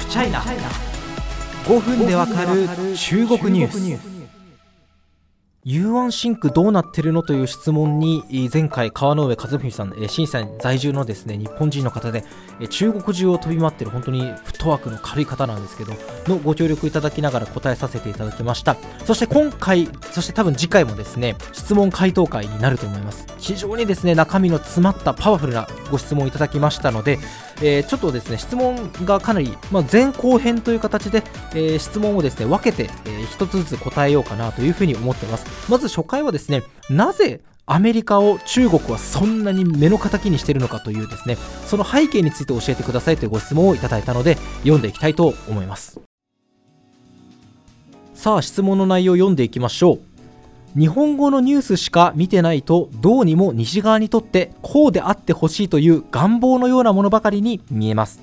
フチャイナ5分でわかる中国ニュース。雄安シンクどうなってるのという質問に前回川上和文さん審査在住のですね日本人の方で中国中を飛び回ってる本当にトワークの軽い方なんですけどのご協力いただきながら答えさせていただきました。そして今回そして多分次回もですね質問回答会になると思います。非常にですね中身の詰まったパワフルなご質問いただきましたので、えー、ちょっとですね質問がかなり、まあ、前後編という形で、えー、質問をですね分けて、えー、一つずつ答えようかなというふうに思ってます。まず初回はですねなぜアメリカを中国はそんなに目の敵にしているのかというですねその背景について教えてくださいというご質問をいただいたので読んでいきたいと思います。さあ質問の内容を読んでいきましょう。日本語のニュースしか見てないとどうにも西側にとってこうであってほしいという願望のようなものばかりに見えます。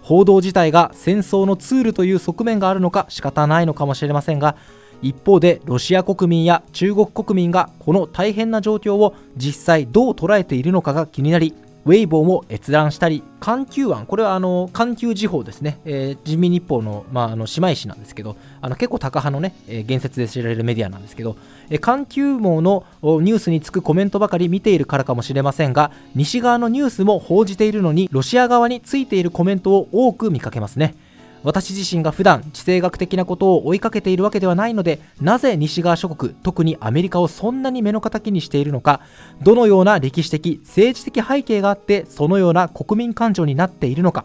報道自体が戦争のツールという側面があるのか仕方ないのかもしれませんが一方でロシア国民や中国国民がこの大変な状況を実際どう捉えているのかが気になりウェイボーも閲覧したり、環球湾、これはあの環球時報ですね、えー、人民日報の,、まあ、あの姉妹紙なんですけど、あの結構タカ派のね、えー、言説で知られるメディアなんですけど、えー、環球網のニュースにつくコメントばかり見ているからかもしれませんが、西側のニュースも報じているのに、ロシア側についているコメントを多く見かけますね。私自身が普段地政学的なことを追いかけているわけではないのでなぜ西側諸国特にアメリカをそんなに目の敵にしているのかどのような歴史的政治的背景があってそのような国民感情になっているのか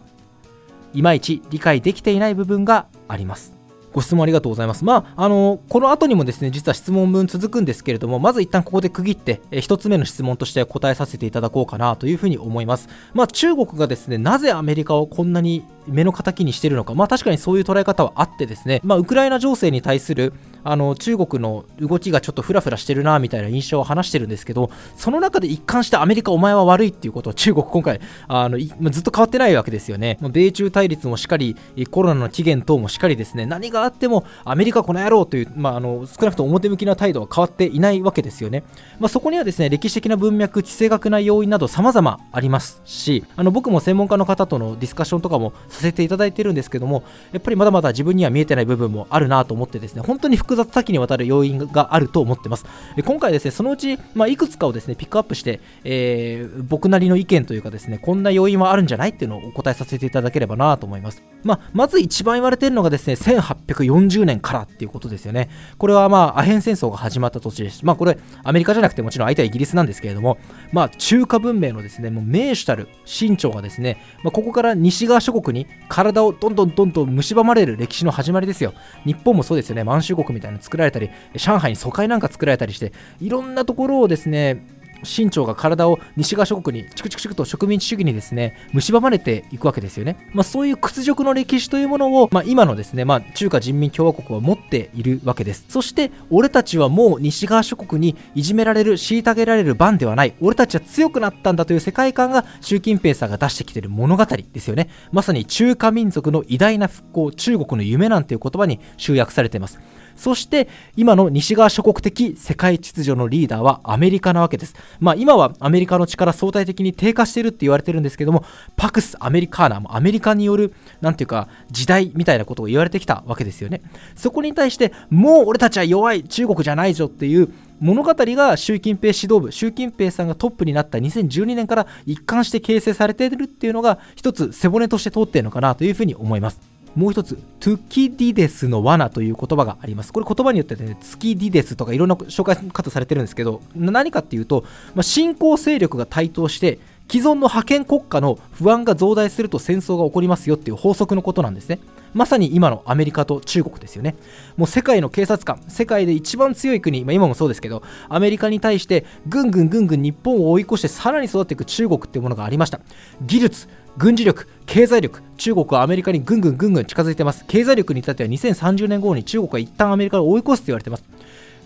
いまいち理解できていない部分があります。ご質問ありがとうございます。まあ、あのこの後にもですね、実は質問文続くんですけれども、まず一旦ここで区切って、え1つ目の質問として答えさせていただこうかなというふうに思います。まあ、中国がですね、なぜアメリカをこんなに目の敵にしているのか、まあ、確かにそういう捉え方はあってですね、まあ、ウクライナ情勢に対するあの中国の動きがちょっとフラフラしてるなみたいな印象を話してるんですけどその中で一貫してアメリカお前は悪いっていうことを中国今回あのずっと変わってないわけですよね。米中対立もしっかりコロナの起源等もしっかりですね。何があってもアメリカこの野郎という、まあ、あの少なくとも表向きな態度は変わっていないわけですよね、まあ、そこにはですね歴史的な文脈地政学な要因など様々ありますしあの僕も専門家の方とのディスカッションとかもさせていただいてるんですけどもやっぱりまだまだ自分には見えてない部分もあるなと思ってですね本当に複雑多岐にわたる要因があると思ってます。今回ですね、そのうち、まあ、いくつかをですね、ピックアップして、えー、僕なりの意見というかですね、こんな要因はあるんじゃないっていうのをお答えさせていただければなと思います。まあ、まず一番言われているのがですね、1840年からっていうことですよね。これはまあ、アヘン戦争が始まった年です。まあ、これ、アメリカじゃなくてもちろん相手はイギリスなんですけれども、まあ、中華文明のですね、もう名手たる清朝がですね、まあ、ここから西側諸国に体をどんどんどんどん蝕まれる歴史の始まりですよ。日本もそうですよね、満州国みたいなの作られたり、上海に疎開なんか作られたりしていろんなところをですね清朝が体を西側諸国にチクチクチクと植民地主義にですね蝕まれていくわけですよね、まあ、そういう屈辱の歴史というものを、まあ、今のですね、まあ、中華人民共和国は持っているわけです。そして俺たちはもう西側諸国にいじめられる虐げられる番ではない。俺たちは強くなったんだという世界観が習近平さんが出してきている物語ですよね。まさに中華民族の偉大な復興中国の夢なんていう言葉に集約されています。そして今の西側諸国的世界秩序のリーダーはアメリカなわけです。まあ今はアメリカの力相対的に低下してるって言われてるんですけども、パクス・アメリカーナもアメリカによる、なんていうか、時代みたいなことを言われてきたわけですよね。そこに対して、もう俺たちは弱い中国じゃないぞっていう物語が習近平指導部、習近平さんがトップになった2012年から一貫して形成されているっていうのが一つ背骨として通っているのかなというふうに思います。もう一つ、トゥキディデスの罠という言葉があります。これ言葉によってね、月ディデスとかいろんな紹介方されてるんですけど、何かっていうと、まあ、新興勢力が台頭して、既存の覇権国家の不安が増大すると戦争が起こりますよっていう法則のことなんですね。まさに今のアメリカと中国ですよね。もう世界の警察官、世界で一番強い国、まあ、今もそうですけど、アメリカに対してぐんぐんぐんぐん日本を追い越してさらに育っていく中国っていうものがありました。技術、軍事力、経済力、中国はアメリカにぐんぐんぐんぐん近づいてます。経済力に至っては2030年後に中国は一旦アメリカを追い越すと言われてます。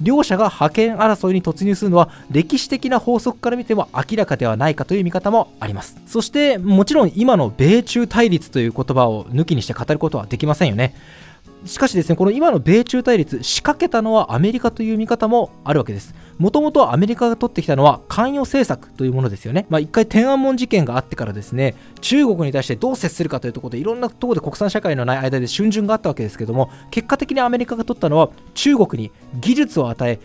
両者が覇権争いに突入するのは歴史的な法則から見ても明らかではないかという見方もありますそしてもちろん今の米中対立という言葉を抜きにして語ることはできませんよねしかしですねこの今の米中対立仕掛けたのはアメリカという見方もあるわけですもともとアメリカが取ってきたのは関与政策というものですよね。まあ一回天安門事件があってからですね中国に対してどう接するかというところでいろんなところで国際社会のない間で春巡があったわけですけども結果的にアメリカが取ったのは中国に技術を与え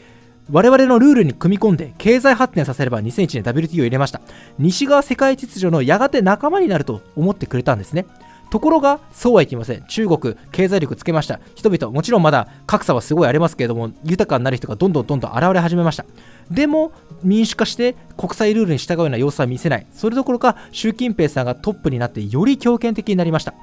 我々のルールに組み込んで経済発展させれば2001年 WTO を入れました。西側世界秩序のやがて仲間になると思ってくれたんですね。ところがそうはいきません。中国経済力つけました。人々もちろんまだ格差はすごいありますけれども豊かになる人がどんどんどんどん現れ始めました。でも民主化して国際ルールに従うような様子は見せない。それどころか習近平さんがトップになってより強権的になりました。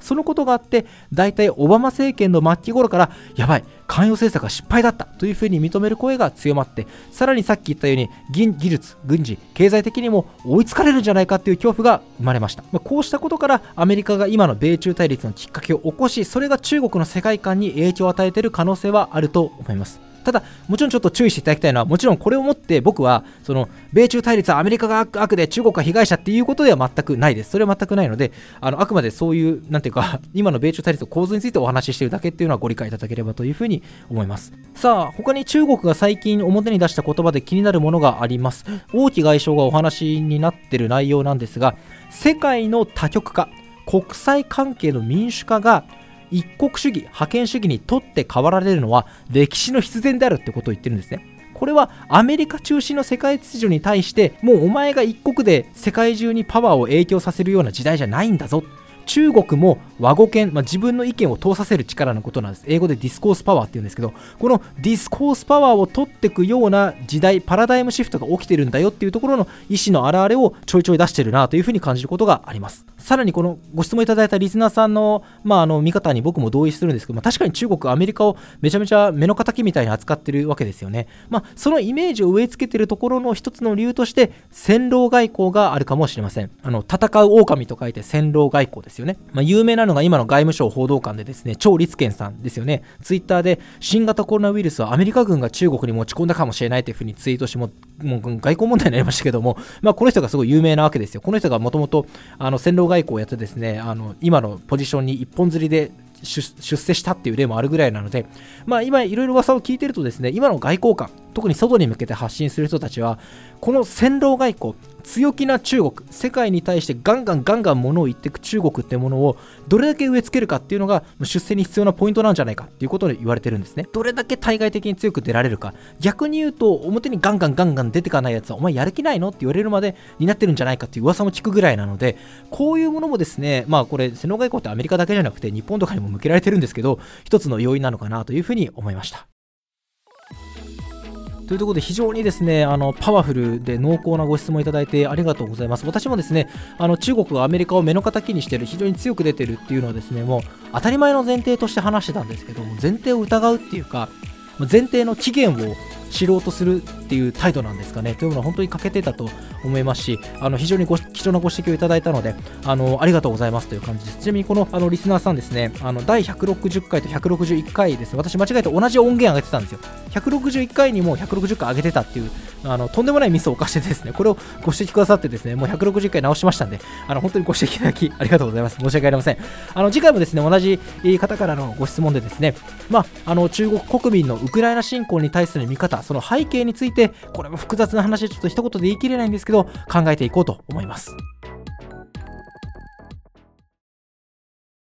そのことがあって大体オバマ政権の末期頃からやばい関与政策が失敗だったというふうに認める声が強まってさらにさっき言ったように技術軍事経済的にも追いつかれるんじゃないかという恐怖が生まれました、まあ、こうしたことからアメリカが今の米中対立のきっかけを起こしそれが中国の世界観に影響を与えている可能性はあると思います。ただ、もちろんちょっと注意していただきたいのは、もちろんこれをもって僕は、その、米中対立はアメリカが悪で中国が被害者っていうことでは全くないです。それは全くないので、あのあくまでそういう、なんていうか、今の米中対立の構図についてお話ししているだけっていうのはご理解いただければというふうに思います。さあ、他に中国が最近表に出した言葉で気になるものがあります。王毅外相がお話になってる内容なんですが、世界の多極化、国際関係の民主化が一国主義、覇権主義にとって変わられるのは歴史の必然であるってことを言ってるんですね。これはアメリカ中心の世界秩序に対してもうお前が一国で世界中にパワーを影響させるような時代じゃないんだぞ中国も話語権、まあ、自分の意見を通させる力のことなんです。英語で discourse power って言うんですけど、この discourse power を取っていくような時代、パラダイムシフトが起きてるんだよっていうところの意思の表れをちょいちょい出してるなというふうに感じることがあります。さらにこのご質問いただいたリスナーさんの,、まあ、あの見方に僕も同意するんですけど、まあ、確かに中国、アメリカをめちゃめちゃ目の敵みたいに扱ってるわけですよね。まあ、そのイメージを植え付けてるところの一つの理由として、戦狼外交があるかもしれません。あの戦う狼と書いて戦狼外交ですよね。まあ、有名なのが今の外務省報道官でですね、趙立堅さんですよね。ツイッターで新型コロナウイルスはアメリカ軍が中国に持ち込んだかもしれないというふうにツイートしても、もう外交問題になりましたけども、まあ、この人がすごい有名なわけですよ。この人がもともと戦狼外交をやってですね、あの今のポジションに一本釣りで出世したっていう例もあるぐらいなので、まあ、今いろいろ噂を聞いてるとですね今の外交官特に外に向けて発信する人たちはこの戦狼外交強気な中国世界に対してガンガンガンガン物を言っていく中国ってものをどれだけ植え付けるかっていうのが出世に必要なポイントなんじゃないかっていうことで言われてるんですね。どれだけ対外的に強く出られるか逆に言うと表にガンガンガンガン出てかないやつはお前やる気ないのって言われるまでになってるんじゃないかっていう噂も聞くぐらいなのでこういうものもですねまあこれ洗脳外交ってアメリカだけじゃなくて日本とかにも向けられてるんですけど一つの要因なのかなというふうに思いました。というところで非常にですねあのパワフルで濃厚なご質問いただいてありがとうございます。私もですねあの中国がアメリカを目の敵にしてる非常に強く出てるっていうのはですねもう当たり前の前提として話してたんですけども前提を疑うっていうか前提の期限を知ろうとするっていう態度なんですかね。というのは本当に欠けてたと思いますしあの非常にご貴重なご指摘をいただいたのであのありがとうございますという感じです。ちなみにこのあのリスナーさんですねあの第160回と161回ですね。私間違えて同じ音源上げてたんですよ。161回にも160回上げてたっていうあのとんでもないミスを犯してですねこれをご指摘くださってですねもう160回直しましたんであの本当にご指摘いただきありがとうございます。申し訳ありません。あの次回もですね同じ方からのご質問でですねまああの中国国民のウクライナ侵攻に対する見方その背景についてこれも複雑な話でちょっと一言で言い切れないんですけど考えていこうと思います。